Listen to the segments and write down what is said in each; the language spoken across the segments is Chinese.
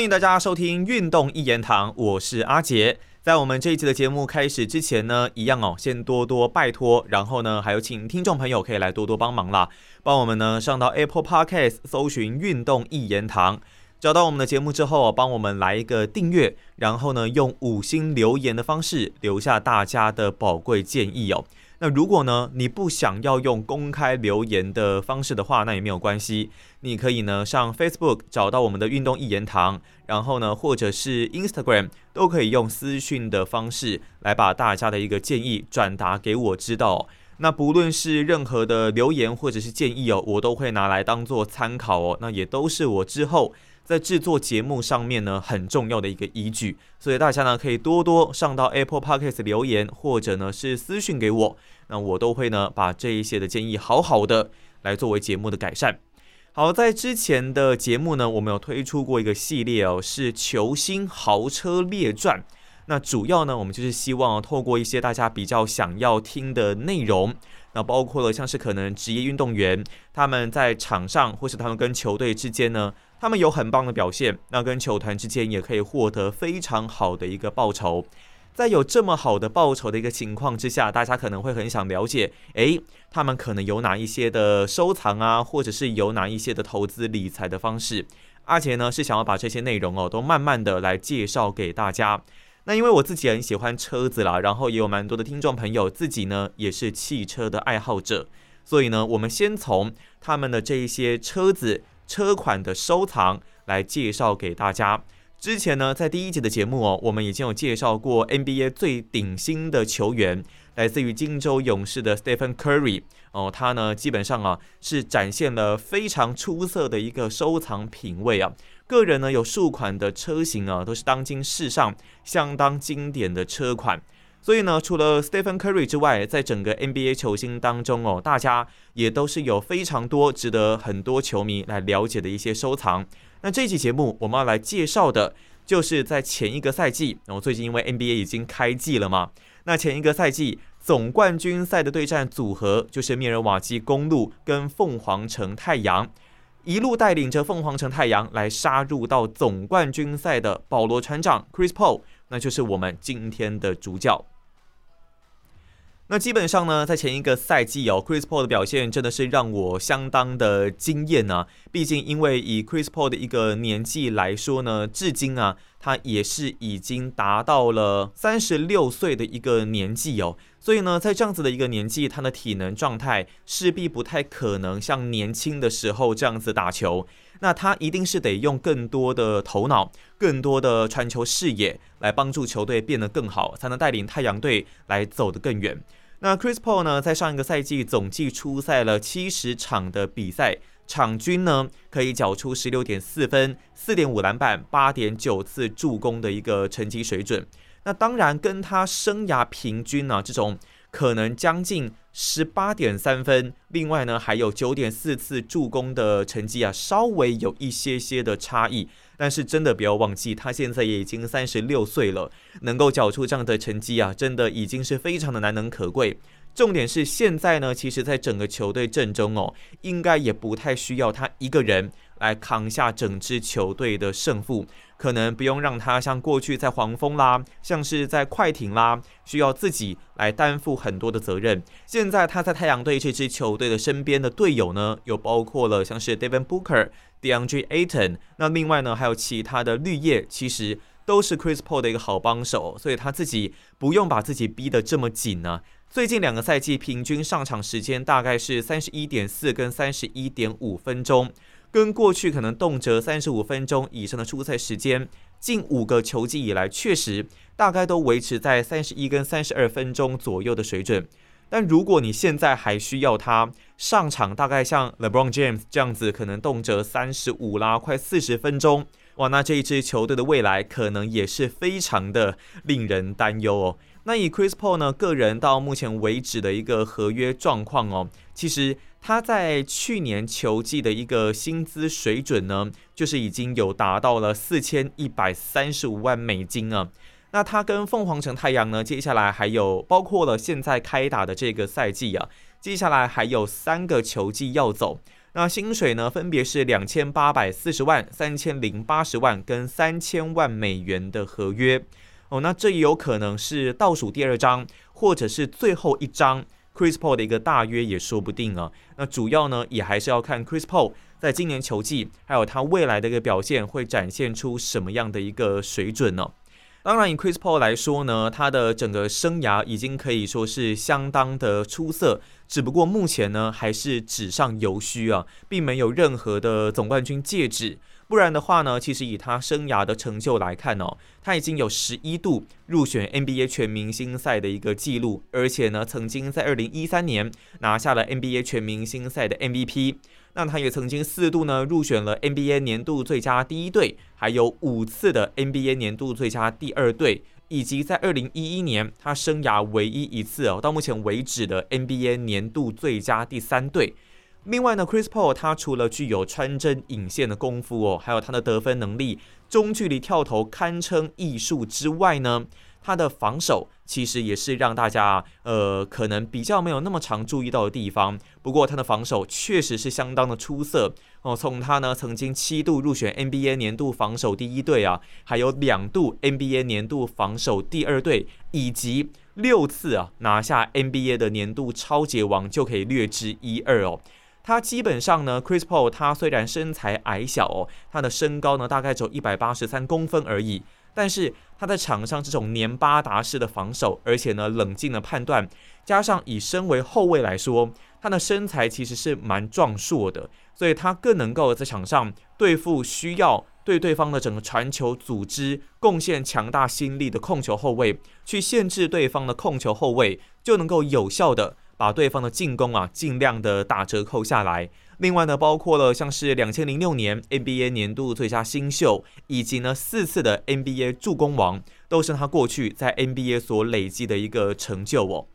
欢迎大家收听《运动一言堂》，我是阿杰。在我们这一期的节目开始之前呢，一样哦，先多多拜托，然后呢，还有请听众朋友可以来多多帮忙啦，帮我们呢上到 Apple Podcast 搜寻《运动一言堂》，找到我们的节目之后，帮我们来一个订阅，然后呢，用五星留言的方式留下大家的宝贵建议哦。那如果呢，你不想要用公开留言的方式的话，那也没有关系。你可以呢上 Facebook 找到我们的运动一言堂，然后呢，或者是 Instagram 都可以用私讯的方式来把大家的一个建议转达给我知道。那不论是任何的留言或者是建议哦，我都会拿来当做参考哦。那也都是我之后。在制作节目上面呢，很重要的一个依据，所以大家呢可以多多上到 Apple Podcast 留言，或者呢是私讯给我，那我都会呢把这一些的建议好好的来作为节目的改善。好，在之前的节目呢，我们有推出过一个系列哦，是球星豪车列传。那主要呢，我们就是希望透过一些大家比较想要听的内容，那包括了像是可能职业运动员他们在场上，或是他们跟球队之间呢。他们有很棒的表现，那跟球团之间也可以获得非常好的一个报酬。在有这么好的报酬的一个情况之下，大家可能会很想了解，诶，他们可能有哪一些的收藏啊，或者是有哪一些的投资理财的方式。阿杰呢是想要把这些内容哦，都慢慢的来介绍给大家。那因为我自己很喜欢车子啦，然后也有蛮多的听众朋友自己呢也是汽车的爱好者，所以呢，我们先从他们的这一些车子。车款的收藏来介绍给大家。之前呢，在第一集的节目哦，我们已经有介绍过 NBA 最顶薪的球员，来自于金州勇士的 Stephen Curry 哦，他呢基本上啊是展现了非常出色的一个收藏品味啊。个人呢有数款的车型啊，都是当今世上相当经典的车款。所以呢，除了 Stephen Curry 之外，在整个 NBA 球星当中哦，大家也都是有非常多值得很多球迷来了解的一些收藏。那这期节目我们要来介绍的，就是在前一个赛季，然后最近因为 NBA 已经开季了嘛，那前一个赛季总冠军赛的对战组合就是密尔瓦基公路跟凤凰城太阳，一路带领着凤凰城太阳来杀入到总冠军赛的保罗船长 Chris Paul，那就是我们今天的主角。那基本上呢，在前一个赛季哦，Chris Paul 的表现真的是让我相当的惊艳呢。毕竟，因为以 Chris Paul 的一个年纪来说呢，至今啊，他也是已经达到了三十六岁的一个年纪哦。所以呢，在这样子的一个年纪，他的体能状态势必不太可能像年轻的时候这样子打球。那他一定是得用更多的头脑、更多的传球视野来帮助球队变得更好，才能带领太阳队来走得更远。那 Chris Paul 呢，在上一个赛季总计出赛了七十场的比赛，场均呢可以缴出十六点四分、四点五篮板、八点九次助攻的一个成绩水准。那当然跟他生涯平均呢这种可能将近十八点三分，另外呢还有九点四次助攻的成绩啊，稍微有一些些的差异。但是真的不要忘记，他现在也已经三十六岁了，能够缴出这样的成绩啊，真的已经是非常的难能可贵。重点是现在呢，其实在整个球队阵中哦，应该也不太需要他一个人来扛下整支球队的胜负。可能不用让他像过去在黄蜂啦，像是在快艇啦，需要自己来担负很多的责任。现在他在太阳队这支球队的身边的队友呢，又包括了像是 Devin Booker、DeAndre Ayton，那另外呢还有其他的绿叶，其实都是 Chris Paul 的一个好帮手，所以他自己不用把自己逼得这么紧呢。最近两个赛季平均上场时间大概是三十一点四跟三十一点五分钟。跟过去可能动辄三十五分钟以上的出赛时间，近五个球季以来，确实大概都维持在三十一跟三十二分钟左右的水准。但如果你现在还需要他上场，大概像 LeBron James 这样子，可能动辄三十五啦，快四十分钟，哇，那这一支球队的未来可能也是非常的令人担忧哦。那以 Chris Paul 呢个人到目前为止的一个合约状况哦，其实。他在去年球季的一个薪资水准呢，就是已经有达到了四千一百三十五万美金啊。那他跟凤凰城太阳呢，接下来还有包括了现在开打的这个赛季啊，接下来还有三个球季要走。那薪水呢，分别是两千八百四十万、三千零八十万跟三千万美元的合约。哦，那这也有可能是倒数第二张，或者是最后一张 Chris Paul 的一个大约也说不定啊。那主要呢，也还是要看 Chris Paul 在今年球季，还有他未来的一个表现会展现出什么样的一个水准呢？当然，以 Chris Paul 来说呢，他的整个生涯已经可以说是相当的出色，只不过目前呢还是纸上游虚啊，并没有任何的总冠军戒指。不然的话呢，其实以他生涯的成就来看哦，他已经有十一度入选 NBA 全明星赛的一个记录，而且呢，曾经在二零一三年拿下了 NBA 全明星赛的 MVP。那他也曾经四度呢入选了 NBA 年度最佳第一队，还有五次的 NBA 年度最佳第二队，以及在二零一一年他生涯唯一一次哦，到目前为止的 NBA 年度最佳第三队。另外呢，Chris Paul 他除了具有穿针引线的功夫哦，还有他的得分能力，中距离跳投堪称艺术之外呢。他的防守其实也是让大家呃可能比较没有那么常注意到的地方。不过他的防守确实是相当的出色哦。从他呢曾经七度入选 NBA 年度防守第一队啊，还有两度 NBA 年度防守第二队，以及六次啊拿下 NBA 的年度超级王，就可以略知一二哦。他基本上呢，Chris Paul 他虽然身材矮小哦，他的身高呢大概只有一百八十三公分而已。但是他在场上这种黏巴达式的防守，而且呢冷静的判断，加上以身为后卫来说，他的身材其实是蛮壮硕的，所以他更能够在场上对付需要对对方的整个传球组织贡献强大心力的控球后卫，去限制对方的控球后卫，就能够有效的把对方的进攻啊尽量的打折扣下来。另外呢，包括了像是两千零六年 NBA 年度最佳新秀，以及呢四次的 NBA 助攻王，都是他过去在 NBA 所累积的一个成就哦。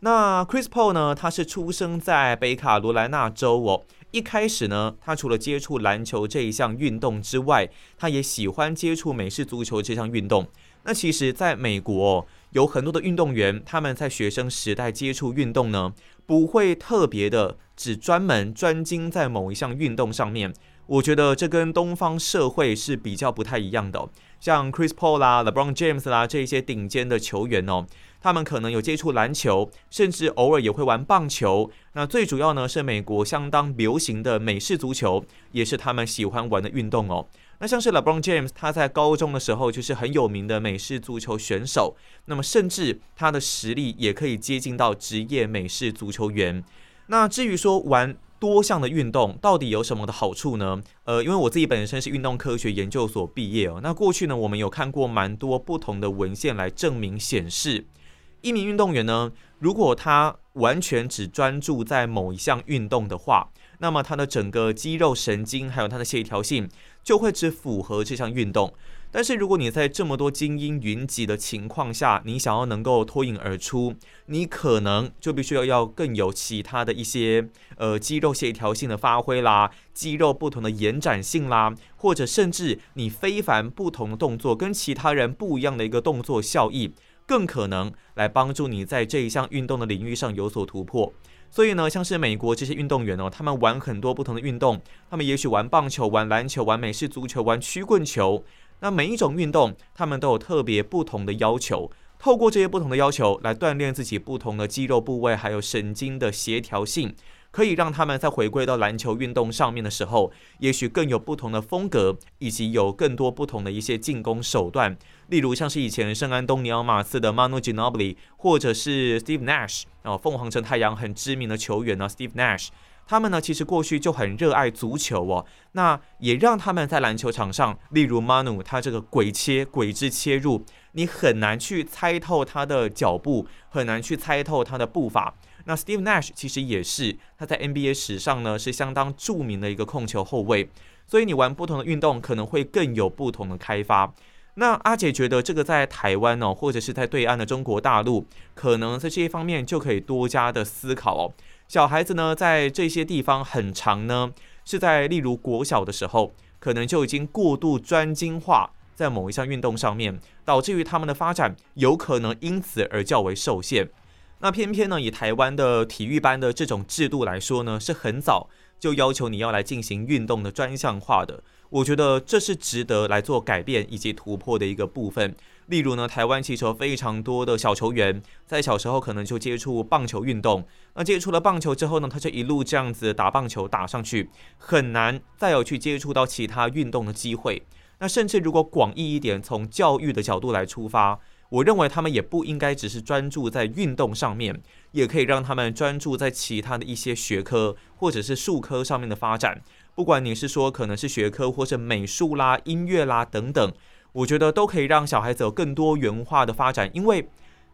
那 Chris Paul 呢，他是出生在北卡罗来纳州哦。一开始呢，他除了接触篮球这一项运动之外，他也喜欢接触美式足球这项运动。那其实，在美国有很多的运动员，他们在学生时代接触运动呢。不会特别的只专门专精在某一项运动上面，我觉得这跟东方社会是比较不太一样的。像 Chris Paul 啦、LeBron James 啦这些顶尖的球员哦，他们可能有接触篮球，甚至偶尔也会玩棒球。那最主要呢是美国相当流行的美式足球，也是他们喜欢玩的运动哦。那像是 LeBron James，他在高中的时候就是很有名的美式足球选手，那么甚至他的实力也可以接近到职业美式足球员。那至于说玩多项的运动到底有什么的好处呢？呃，因为我自己本身是运动科学研究所毕业哦，那过去呢我们有看过蛮多不同的文献来证明显示，一名运动员呢，如果他完全只专注在某一项运动的话，那么他的整个肌肉神经还有他的协调性。就会只符合这项运动，但是如果你在这么多精英云集的情况下，你想要能够脱颖而出，你可能就必须要要更有其他的一些呃肌肉协调性的发挥啦，肌肉不同的延展性啦，或者甚至你非凡不同的动作跟其他人不一样的一个动作效益，更可能来帮助你在这一项运动的领域上有所突破。所以呢，像是美国这些运动员哦，他们玩很多不同的运动，他们也许玩棒球、玩篮球、玩美式足球、玩曲棍球。那每一种运动，他们都有特别不同的要求。透过这些不同的要求来锻炼自己不同的肌肉部位，还有神经的协调性。可以让他们在回归到篮球运动上面的时候，也许更有不同的风格，以及有更多不同的一些进攻手段。例如像是以前圣安东尼奥马刺的 Manu Ginobili，或者是 Steve Nash，啊，凤凰城太阳很知名的球员呢，Steve Nash，他们呢其实过去就很热爱足球哦，那也让他们在篮球场上，例如 Manu 他这个鬼切鬼之切入，你很难去猜透他的脚步，很难去猜透他的步伐。那 Steve Nash 其实也是他在 NBA 史上呢是相当著名的一个控球后卫，所以你玩不同的运动可能会更有不同的开发。那阿姐觉得这个在台湾哦，或者是在对岸的中国大陆，可能在这一方面就可以多加的思考哦。小孩子呢在这些地方很长呢，是在例如国小的时候，可能就已经过度专精化在某一项运动上面，导致于他们的发展有可能因此而较为受限。那偏偏呢，以台湾的体育班的这种制度来说呢，是很早就要求你要来进行运动的专项化的。我觉得这是值得来做改变以及突破的一个部分。例如呢，台湾其实有非常多的小球员，在小时候可能就接触棒球运动，那接触了棒球之后呢，他就一路这样子打棒球打上去，很难再有去接触到其他运动的机会。那甚至如果广义一点，从教育的角度来出发，我认为他们也不应该只是专注在运动上面，也可以让他们专注在其他的一些学科或者是术科上面的发展。不管你是说可能是学科，或是美术啦、音乐啦等等。我觉得都可以让小孩子有更多元化的发展，因为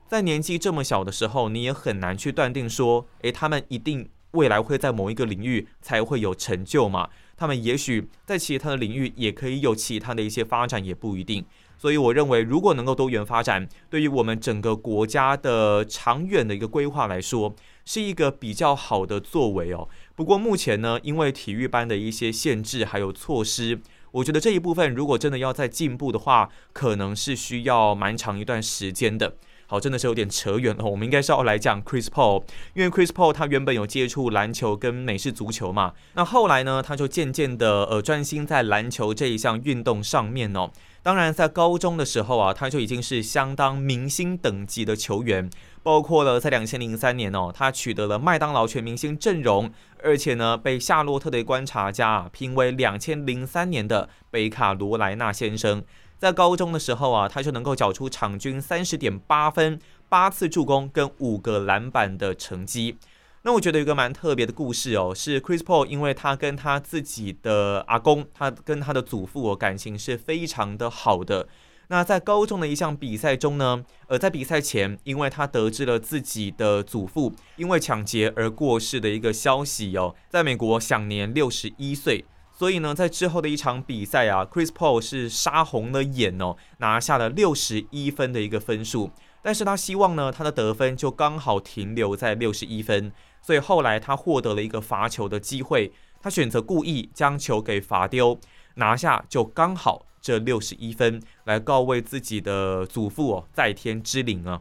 在年纪这么小的时候，你也很难去断定说，诶，他们一定未来会在某一个领域才会有成就嘛？他们也许在其他的领域也可以有其他的一些发展，也不一定。所以我认为，如果能够多元发展，对于我们整个国家的长远的一个规划来说，是一个比较好的作为哦。不过目前呢，因为体育班的一些限制还有措施。我觉得这一部分如果真的要再进步的话，可能是需要蛮长一段时间的。好，真的是有点扯远了。我们应该是要来讲 Chris Paul，因为 Chris Paul 他原本有接触篮球跟美式足球嘛，那后来呢，他就渐渐的呃专心在篮球这一项运动上面哦。当然，在高中的时候啊，他就已经是相当明星等级的球员。包括了在两千零三年哦，他取得了麦当劳全明星阵容，而且呢被夏洛特的观察家评为两千零三年的北卡罗来纳先生。在高中的时候啊，他就能够缴出场均三十点八分、八次助攻跟五个篮板的成绩。那我觉得有个蛮特别的故事哦，是 Chris Paul，因为他跟他自己的阿公，他跟他的祖父哦感情是非常的好的。那在高中的一项比赛中呢，呃，在比赛前，因为他得知了自己的祖父因为抢劫而过世的一个消息哦，在美国享年六十一岁，所以呢，在之后的一场比赛啊，Chris Paul 是杀红了眼哦，拿下了六十一分的一个分数，但是他希望呢，他的得分就刚好停留在六十一分，所以后来他获得了一个罚球的机会，他选择故意将球给罚丢，拿下就刚好。这六十一分来告慰自己的祖父哦，在天之灵啊。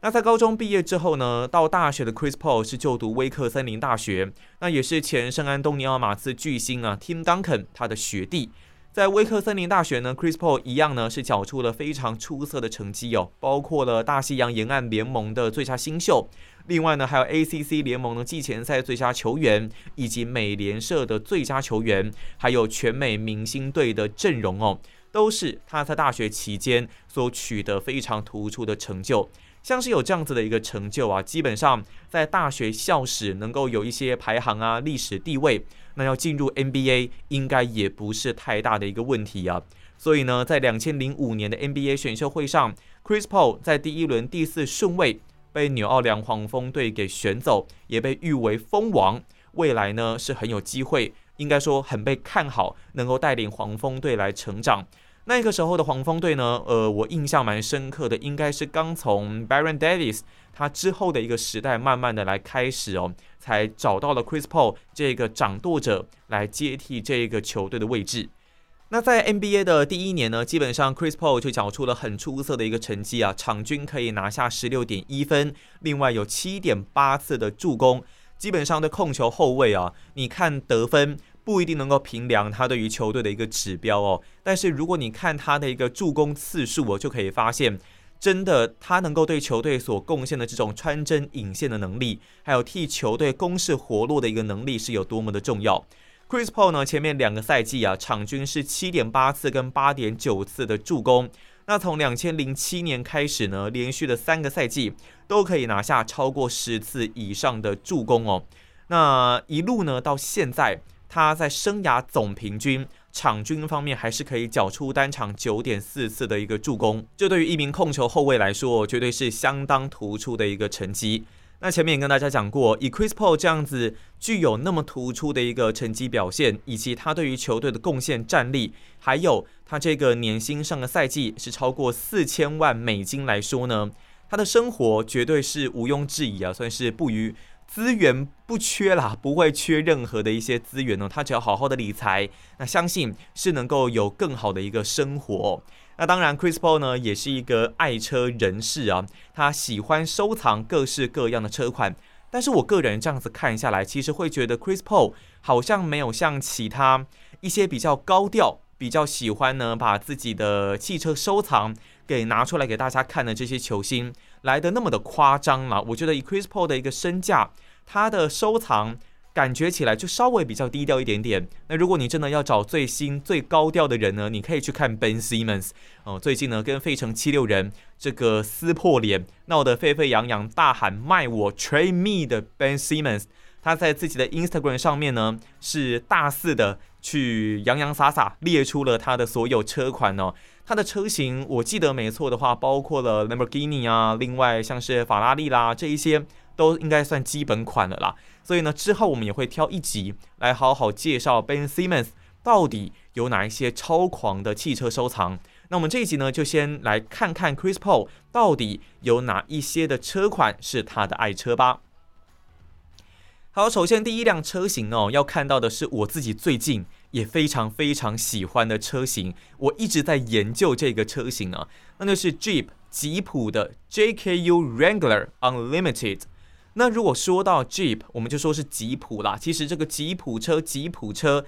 那在高中毕业之后呢，到大学的 Chris Paul 是就读威克森林大学，那也是前圣安东尼奥马刺巨星啊 Tim Duncan 他的学弟。在威克森林大学呢，Chris Paul 一样呢是缴出了非常出色的成绩哦，包括了大西洋沿岸联盟的最佳新秀，另外呢还有 ACC 联盟的季前赛最佳球员，以及美联社的最佳球员，还有全美明星队的阵容哦。都是他在大学期间所取得非常突出的成就，像是有这样子的一个成就啊，基本上在大学校史能够有一些排行啊、历史地位，那要进入 NBA 应该也不是太大的一个问题啊。所以呢，在两千零五年的 NBA 选秀会上，Chris Paul 在第一轮第四顺位被纽奥良黄蜂队给选走，也被誉为蜂王，未来呢是很有机会。应该说很被看好，能够带领黄蜂队来成长。那个时候的黄蜂队呢，呃，我印象蛮深刻的，应该是刚从 Baron Davis 他之后的一个时代，慢慢的来开始哦，才找到了 Chris Paul 这个掌舵者来接替这个球队的位置。那在 NBA 的第一年呢，基本上 Chris Paul 就缴出了很出色的一个成绩啊，场均可以拿下十六点一分，另外有七点八次的助攻。基本上的控球后卫啊，你看得分不一定能够评量他对于球队的一个指标哦。但是如果你看他的一个助攻次数，我就可以发现，真的他能够对球队所贡献的这种穿针引线的能力，还有替球队攻势活络的一个能力是有多么的重要。Chris Paul 呢，前面两个赛季啊，场均是七点八次跟八点九次的助攻。那从两千零七年开始呢，连续的三个赛季都可以拿下超过十次以上的助攻哦。那一路呢到现在，他在生涯总平均场均方面还是可以缴出单场九点四次的一个助攻，这对于一名控球后卫来说，绝对是相当突出的一个成绩。那前面也跟大家讲过，以 Chris Paul 这样子具有那么突出的一个成绩表现，以及他对于球队的贡献战力，还有他这个年薪上个赛季是超过四千万美金来说呢，他的生活绝对是毋庸置疑啊，算是不于资源不缺啦，不会缺任何的一些资源呢。他只要好好的理财，那相信是能够有更好的一个生活。那当然，Chris Paul 呢也是一个爱车人士啊，他喜欢收藏各式各样的车款，但是我个人这样子看下来，其实会觉得 Chris Paul 好像没有像其他一些比较高调、比较喜欢呢把自己的汽车收藏给拿出来给大家看的这些球星来的那么的夸张了。我觉得以 Chris Paul 的一个身价，他的收藏。感觉起来就稍微比较低调一点点。那如果你真的要找最新最高调的人呢，你可以去看 Ben Simmons 哦。最近呢，跟费城七六人这个撕破脸，闹得沸沸扬扬，大喊卖我 Trade Me 的 Ben Simmons，他在自己的 Instagram 上面呢，是大肆的去洋洋洒洒列出了他的所有车款哦。他的车型，我记得没错的话，包括了 Lamborghini 啊，另外像是法拉利啦，这一些都应该算基本款了啦。所以呢，之后我们也会挑一集来好好介绍 Ben Simmons 到底有哪一些超狂的汽车收藏。那我们这一集呢，就先来看看 Chris Paul 到底有哪一些的车款是他的爱车吧。好，首先第一辆车型哦，要看到的是我自己最近也非常非常喜欢的车型，我一直在研究这个车型呢，那就是 Jeep 吉普的 JKU Wrangler Unlimited。那如果说到 Jeep，我们就说是吉普啦。其实这个吉普车，吉普车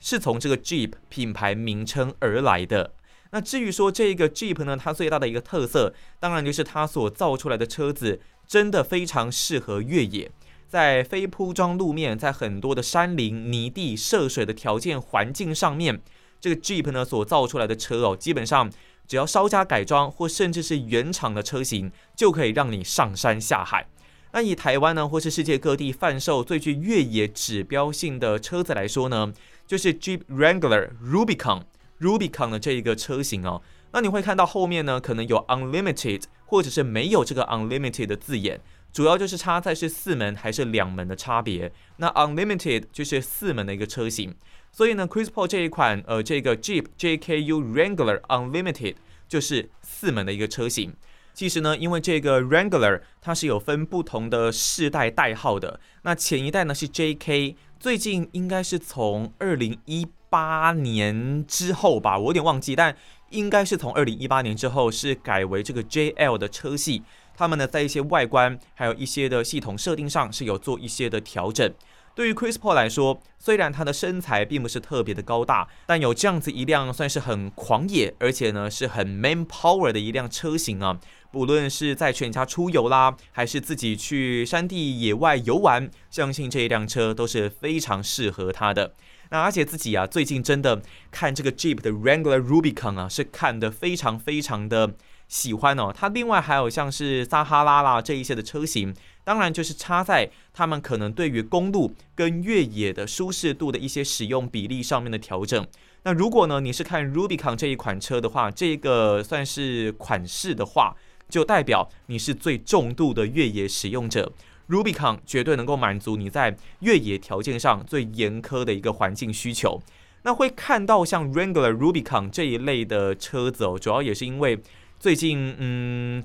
是从这个 Jeep 品牌名称而来的。那至于说这个 Jeep 呢，它最大的一个特色，当然就是它所造出来的车子真的非常适合越野，在非铺装路面，在很多的山林、泥地、涉水的条件环境上面，这个 Jeep 呢所造出来的车哦，基本上只要稍加改装，或甚至是原厂的车型，就可以让你上山下海。那以台湾呢，或是世界各地贩售最具越野指标性的车子来说呢，就是 Jeep Wrangler Rubicon Rubicon 的这一个车型哦。那你会看到后面呢，可能有 Unlimited 或者是没有这个 Unlimited 的字眼，主要就是差在是四门还是两门的差别。那 Unlimited 就是四门的一个车型，所以呢，Chris Paul 这一款呃这个 Jeep JKU Wrangler Unlimited 就是四门的一个车型。其实呢，因为这个 Wrangler 它是有分不同的世代代号的。那前一代呢是 JK，最近应该是从二零一八年之后吧，我有点忘记，但应该是从二零一八年之后是改为这个 JL 的车系。他们呢在一些外观还有一些的系统设定上是有做一些的调整。对于 Chris Paul 来说，虽然他的身材并不是特别的高大，但有这样子一辆算是很狂野，而且呢是很 man power 的一辆车型啊。不论是在全家出游啦，还是自己去山地野外游玩，相信这一辆车都是非常适合他的。那而且自己啊，最近真的看这个 Jeep 的 Wrangler Rubicon 啊，是看的非常非常的喜欢哦。它另外还有像是撒哈拉啦这一些的车型。当然，就是差在他们可能对于公路跟越野的舒适度的一些使用比例上面的调整。那如果呢，你是看 Rubicon 这一款车的话，这个算是款式的话，就代表你是最重度的越野使用者。Rubicon 绝对能够满足你在越野条件上最严苛的一个环境需求。那会看到像 Wrangler Rubicon 这一类的车子哦，主要也是因为最近嗯。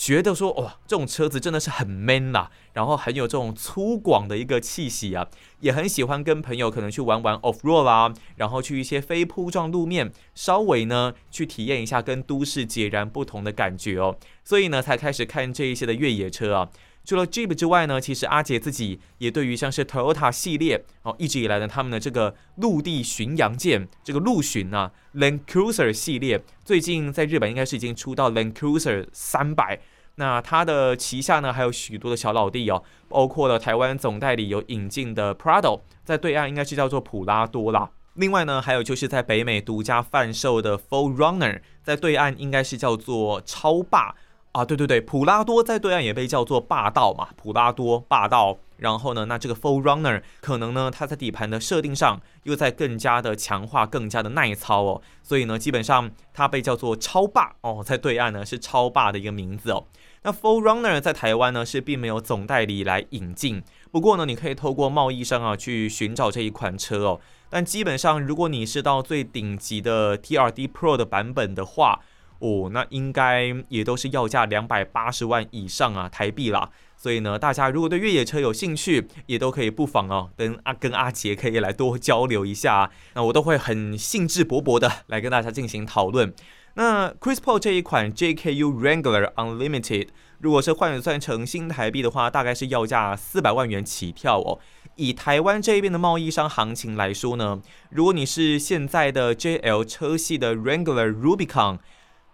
觉得说哇，这种车子真的是很 man 啦，然后很有这种粗犷的一个气息啊，也很喜欢跟朋友可能去玩玩 off road 啦，然后去一些非铺装路面，稍微呢去体验一下跟都市截然不同的感觉哦，所以呢才开始看这一些的越野车啊。除了 Jeep 之外呢，其实阿杰自己也对于像是 Toyota 系列哦，一直以来呢他们的这个陆地巡洋舰，这个陆巡啊，Land Cruiser 系列，最近在日本应该是已经出到 Land Cruiser 三百。那它的旗下呢还有许多的小老弟哦，包括了台湾总代理有引进的 Prado，在对岸应该是叫做普拉多啦。另外呢，还有就是在北美独家贩售的 Full Runner，在对岸应该是叫做超霸。啊，对对对，普拉多在对岸也被叫做霸道嘛，普拉多霸道。然后呢，那这个 Full Runner 可能呢，它在底盘的设定上又在更加的强化，更加的耐操哦。所以呢，基本上它被叫做超霸哦，在对岸呢是超霸的一个名字哦。那 Full Runner 在台湾呢是并没有总代理来引进，不过呢，你可以透过贸易商啊去寻找这一款车哦。但基本上，如果你是到最顶级的 TRD Pro 的版本的话，哦，那应该也都是要价两百八十万以上啊，台币啦。所以呢，大家如果对越野车有兴趣，也都可以不妨哦，跟阿跟阿杰可以来多交流一下。那我都会很兴致勃勃的来跟大家进行讨论。那 Chris Paul 这一款 JKU Wrangler Unlimited，如果是换算成新台币的话，大概是要价四百万元起跳哦。以台湾这边的贸易商行情来说呢，如果你是现在的 JL 车系的 Wrangler Rubicon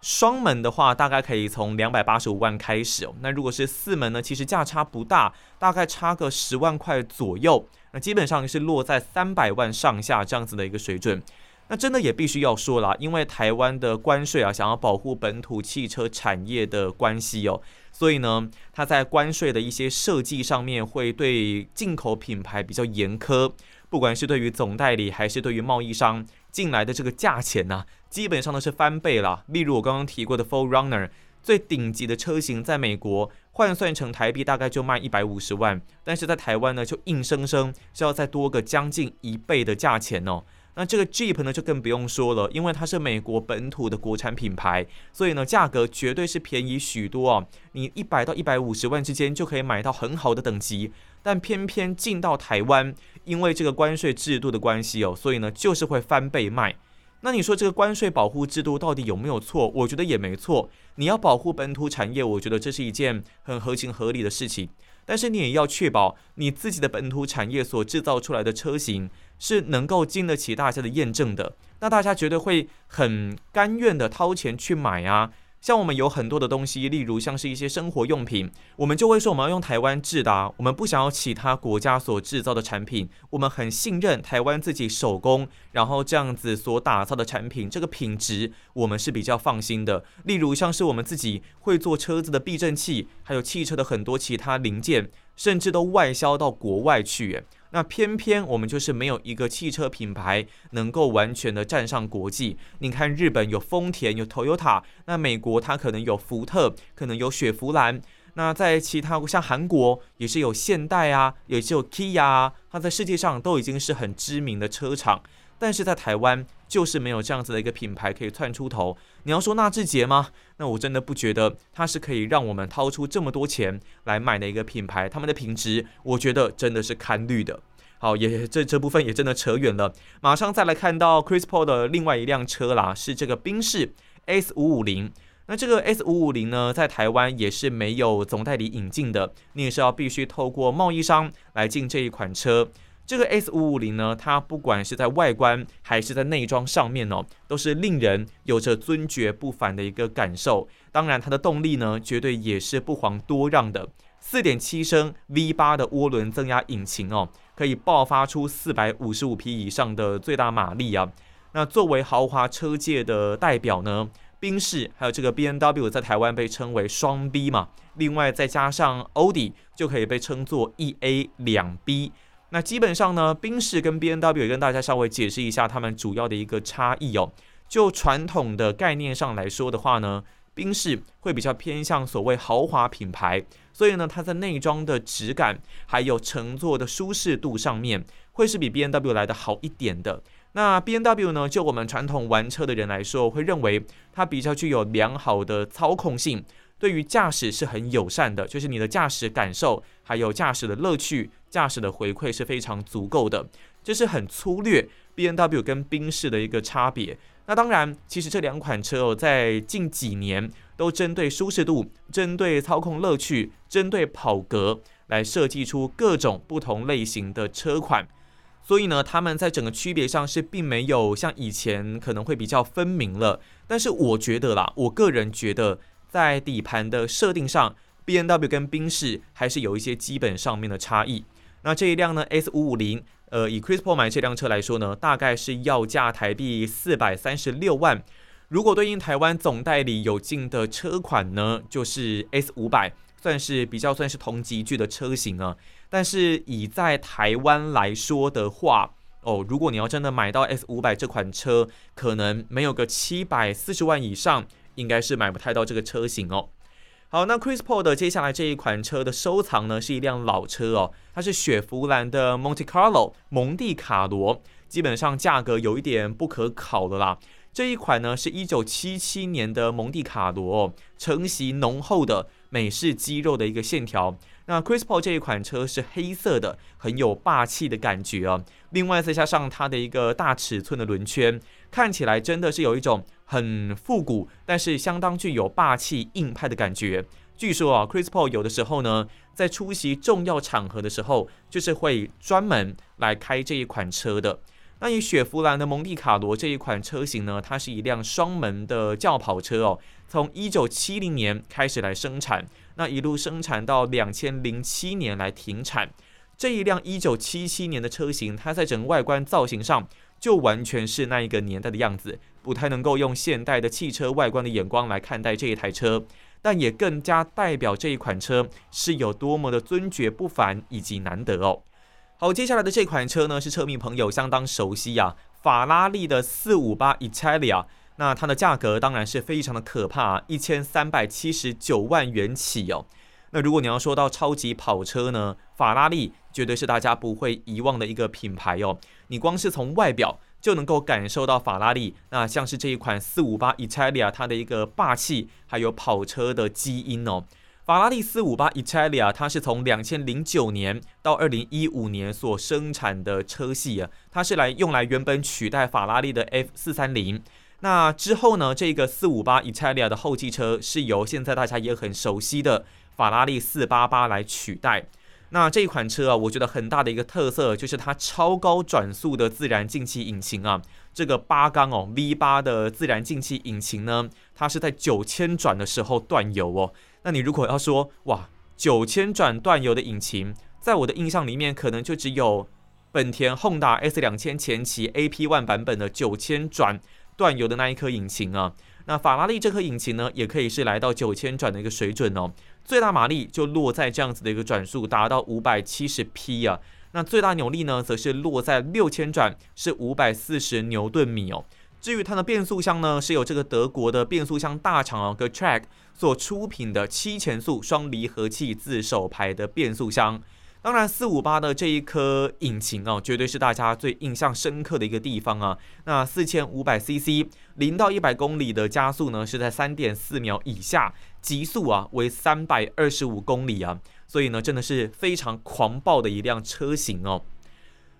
双门的话，大概可以从两百八十五万开始。那如果是四门呢，其实价差不大，大概差个十万块左右。那基本上是落在三百万上下这样子的一个水准。那真的也必须要说了，因为台湾的关税啊，想要保护本土汽车产业的关系哦。所以呢，它在关税的一些设计上面会对进口品牌比较严苛，不管是对于总代理还是对于贸易商进来的这个价钱呢，基本上都是翻倍了。例如我刚刚提过的 Full Runner 最顶级的车型，在美国换算成台币大概就卖一百五十万，但是在台湾呢，就硬生生是要再多个将近一倍的价钱哦。那这个 Jeep 呢，就更不用说了，因为它是美国本土的国产品牌，所以呢，价格绝对是便宜许多哦。你一百到一百五十万之间就可以买到很好的等级，但偏偏进到台湾，因为这个关税制度的关系哦，所以呢，就是会翻倍卖。那你说这个关税保护制度到底有没有错？我觉得也没错。你要保护本土产业，我觉得这是一件很合情合理的事情。但是你也要确保你自己的本土产业所制造出来的车型。是能够经得起大家的验证的，那大家绝对会很甘愿的掏钱去买啊。像我们有很多的东西，例如像是一些生活用品，我们就会说我们要用台湾制的，我们不想要其他国家所制造的产品，我们很信任台湾自己手工，然后这样子所打造的产品，这个品质我们是比较放心的。例如像是我们自己会做车子的避震器，还有汽车的很多其他零件，甚至都外销到国外去。那偏偏我们就是没有一个汽车品牌能够完全的站上国际。你看日本有丰田有 Toyota，那美国它可能有福特，可能有雪佛兰。那在其他像韩国也是有现代啊，也是有 Kia 啊，它在世界上都已经是很知名的车厂。但是在台湾就是没有这样子的一个品牌可以窜出头。你要说纳智捷吗？那我真的不觉得它是可以让我们掏出这么多钱来买的一个品牌。他们的品质，我觉得真的是堪虑的。好，也这这部分也真的扯远了。马上再来看到 Chris Paul 的另外一辆车啦，是这个宾士 S 五五零。那这个 S 五五零呢，在台湾也是没有总代理引进的，你也是要必须透过贸易商来进这一款车。这个 S 五五零呢，它不管是在外观还是在内装上面哦，都是令人有着尊爵不凡的一个感受。当然，它的动力呢，绝对也是不遑多让的，四点七升 V 八的涡轮增压引擎哦。可以爆发出四百五十五匹以上的最大马力啊！那作为豪华车界的代表呢，宾士还有这个 B N W 在台湾被称为双 B 嘛，另外再加上欧迪就可以被称作一 A 两 B。那基本上呢，宾士跟 B N W 跟大家稍微解释一下他们主要的一个差异哦。就传统的概念上来说的话呢。宾士会比较偏向所谓豪华品牌，所以呢，它在内装的质感还有乘坐的舒适度上面，会是比 B N W 来的好一点的。那 B N W 呢，就我们传统玩车的人来说，会认为它比较具有良好的操控性，对于驾驶是很友善的，就是你的驾驶感受还有驾驶的乐趣、驾驶的回馈是非常足够的。这是很粗略 B N W 跟宾士的一个差别。那当然，其实这两款车哦，在近几年都针对舒适度、针对操控乐趣、针对跑格来设计出各种不同类型的车款，所以呢，他们在整个区别上是并没有像以前可能会比较分明了。但是我觉得啦，我个人觉得在底盘的设定上，B N W 跟宾士还是有一些基本上面的差异。那这一辆呢，S 五五零。呃，以 Chris Paul 买这辆车来说呢，大概是要价台币四百三十六万。如果对应台湾总代理有进的车款呢，就是 S 五百，算是比较算是同级距的车型啊。但是以在台湾来说的话，哦，如果你要真的买到 S 五百这款车，可能没有个七百四十万以上，应该是买不太到这个车型哦。好，那 Chris Paul 的接下来这一款车的收藏呢，是一辆老车哦，它是雪佛兰的 Monte Carlo 蒙蒂卡罗，基本上价格有一点不可考的啦。这一款呢，是一九七七年的蒙蒂卡罗，承袭浓厚的美式肌肉的一个线条。那 Chris Paul 这一款车是黑色的，很有霸气的感觉啊。另外再加上它的一个大尺寸的轮圈。看起来真的是有一种很复古，但是相当具有霸气硬派的感觉。据说啊，Chris Paul 有的时候呢，在出席重要场合的时候，就是会专门来开这一款车的。那以雪佛兰的蒙迪卡罗这一款车型呢，它是一辆双门的轿跑车哦，从一九七零年开始来生产，那一路生产到两千零七年来停产。这一辆一九七七年的车型，它在整个外观造型上就完全是那一个年代的样子，不太能够用现代的汽车外观的眼光来看待这一台车。但也更加代表这一款车是有多么的尊爵不凡以及难得哦。好，接下来的这款车呢是车迷朋友相当熟悉呀，法拉利的四五八 Italia。那它的价格当然是非常的可怕，一千三百七十九万元起哦。那如果你要说到超级跑车呢，法拉利绝对是大家不会遗忘的一个品牌哦。你光是从外表。就能够感受到法拉利，那像是这一款四五八 Italia，它的一个霸气，还有跑车的基因哦。法拉利四五八 Italia，它是从两千零九年到二零一五年所生产的车系啊，它是来用来原本取代法拉利的 F 四三零。那之后呢，这个四五八 Italia 的后继车是由现在大家也很熟悉的法拉利四八八来取代。那这一款车啊，我觉得很大的一个特色就是它超高转速的自然进气引擎啊，这个八缸哦 V 八的自然进气引擎呢，它是在九千转的时候断油哦。那你如果要说哇，九千转断油的引擎，在我的印象里面，可能就只有本田 Honda S 两千前期 AP One 版本的九千转断油的那一颗引擎啊。那法拉利这颗引擎呢，也可以是来到九千转的一个水准哦。最大马力就落在这样子的一个转速，达到五百七十匹啊。那最大扭力呢，则是落在六千转，是五百四十牛顿米哦。至于它的变速箱呢，是由这个德国的变速箱大厂哦 g t r a c k 所出品的七前速双离合器自手排的变速箱。当然，四五八的这一颗引擎哦，绝对是大家最印象深刻的一个地方啊。那四千五百 CC，零到一百公里的加速呢，是在三点四秒以下，极速啊为三百二十五公里啊。所以呢，真的是非常狂暴的一辆车型哦。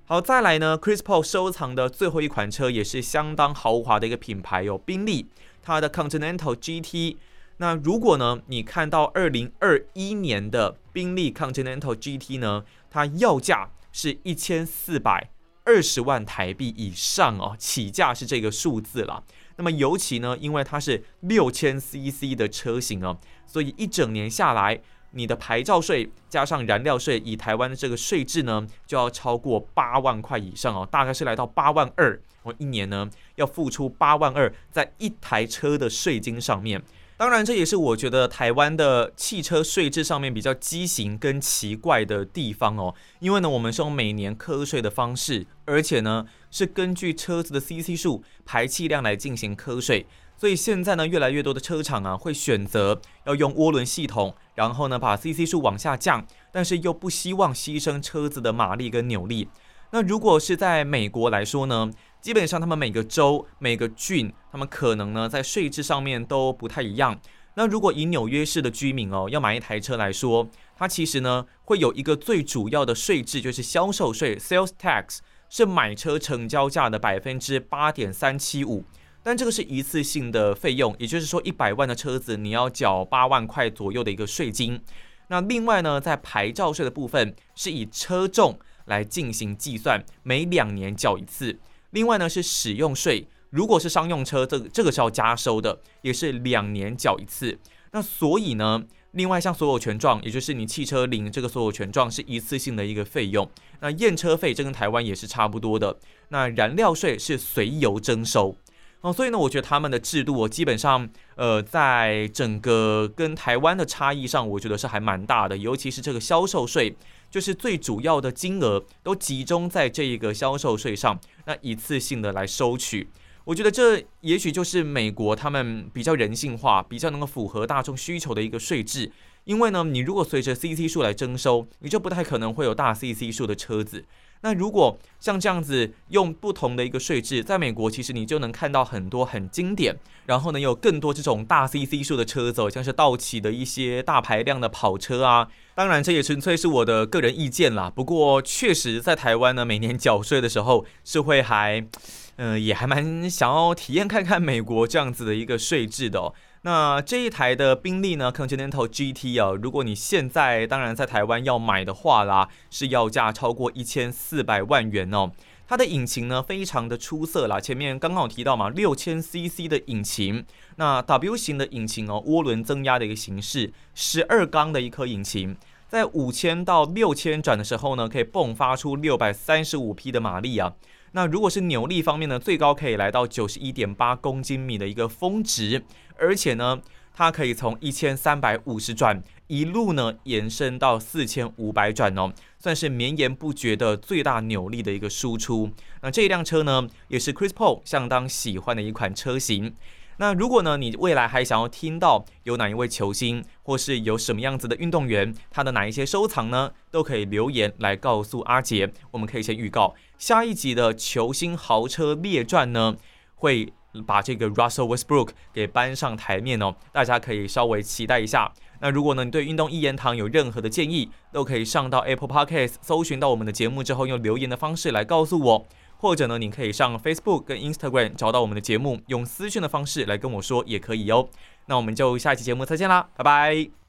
好，再来呢，Chris Paul 收藏的最后一款车也是相当豪华的一个品牌哦，宾利，它的 Continental GT。那如果呢，你看到二零二一年的宾利 Continental GT 呢，它要价是一千四百二十万台币以上哦，起价是这个数字了。那么尤其呢，因为它是六千 CC 的车型哦，所以一整年下来，你的牌照税加上燃料税，以台湾的这个税制呢，就要超过八万块以上哦，大概是来到八万二。我一年呢，要付出八万二在一台车的税金上面。当然，这也是我觉得台湾的汽车税制上面比较畸形跟奇怪的地方哦。因为呢，我们是用每年课税的方式，而且呢是根据车子的 CC 数、排气量来进行课税。所以现在呢，越来越多的车厂啊会选择要用涡轮系统，然后呢把 CC 数往下降，但是又不希望牺牲车子的马力跟扭力。那如果是在美国来说呢？基本上，他们每个州、每个郡，他们可能呢在税制上面都不太一样。那如果以纽约市的居民哦要买一台车来说，它其实呢会有一个最主要的税制，就是销售税 （sales tax） 是买车成交价的百分之八点三七五。但这个是一次性的费用，也就是说一百万的车子你要缴八万块左右的一个税金。那另外呢，在牌照税的部分是以车重来进行计算，每两年缴一次。另外呢是使用税，如果是商用车，这个这个是要加收的，也是两年缴一次。那所以呢，另外像所有权状，也就是你汽车领这个所有权状是一次性的一个费用。那验车费这跟台湾也是差不多的。那燃料税是随油征收。哦，所以呢，我觉得他们的制度，我基本上呃，在整个跟台湾的差异上，我觉得是还蛮大的，尤其是这个销售税。就是最主要的金额都集中在这一个销售税上，那一次性的来收取，我觉得这也许就是美国他们比较人性化、比较能够符合大众需求的一个税制。因为呢，你如果随着 CC 数来征收，你就不太可能会有大 CC 数的车子。那如果像这样子用不同的一个税制，在美国其实你就能看到很多很经典，然后呢有更多这种大 CC 数的车子，像是道奇的一些大排量的跑车啊。当然这也纯粹是我的个人意见啦。不过确实在台湾呢，每年缴税的时候是会还嗯，也还蛮想要体验看看美国这样子的一个税制的。哦。那这一台的宾利呢，Continental GT 啊，如果你现在当然在台湾要买的话啦，是要价超过一千四百万元哦。它的引擎呢，非常的出色啦。前面刚刚有提到嘛，六千 CC 的引擎，那 W 型的引擎哦，涡轮增压的一个形式，十二缸的一颗引擎，在五千到六千转的时候呢，可以迸发出六百三十五匹的马力啊。那如果是扭力方面呢，最高可以来到九十一点八公斤米的一个峰值，而且呢，它可以从一千三百五十转一路呢延伸到四千五百转哦，算是绵延不绝的最大扭力的一个输出。那这一辆车呢，也是 Chris Paul 相当喜欢的一款车型。那如果呢，你未来还想要听到有哪一位球星，或是有什么样子的运动员，他的哪一些收藏呢，都可以留言来告诉阿杰。我们可以先预告下一集的球星豪车列传呢，会把这个 Russell Westbrook 给搬上台面哦，大家可以稍微期待一下。那如果呢，你对运动一言堂有任何的建议，都可以上到 Apple Podcast 搜寻到我们的节目之后，用留言的方式来告诉我。或者呢，你可以上 Facebook 跟 Instagram 找到我们的节目，用私讯的方式来跟我说也可以哟。那我们就下期节目再见啦，拜拜。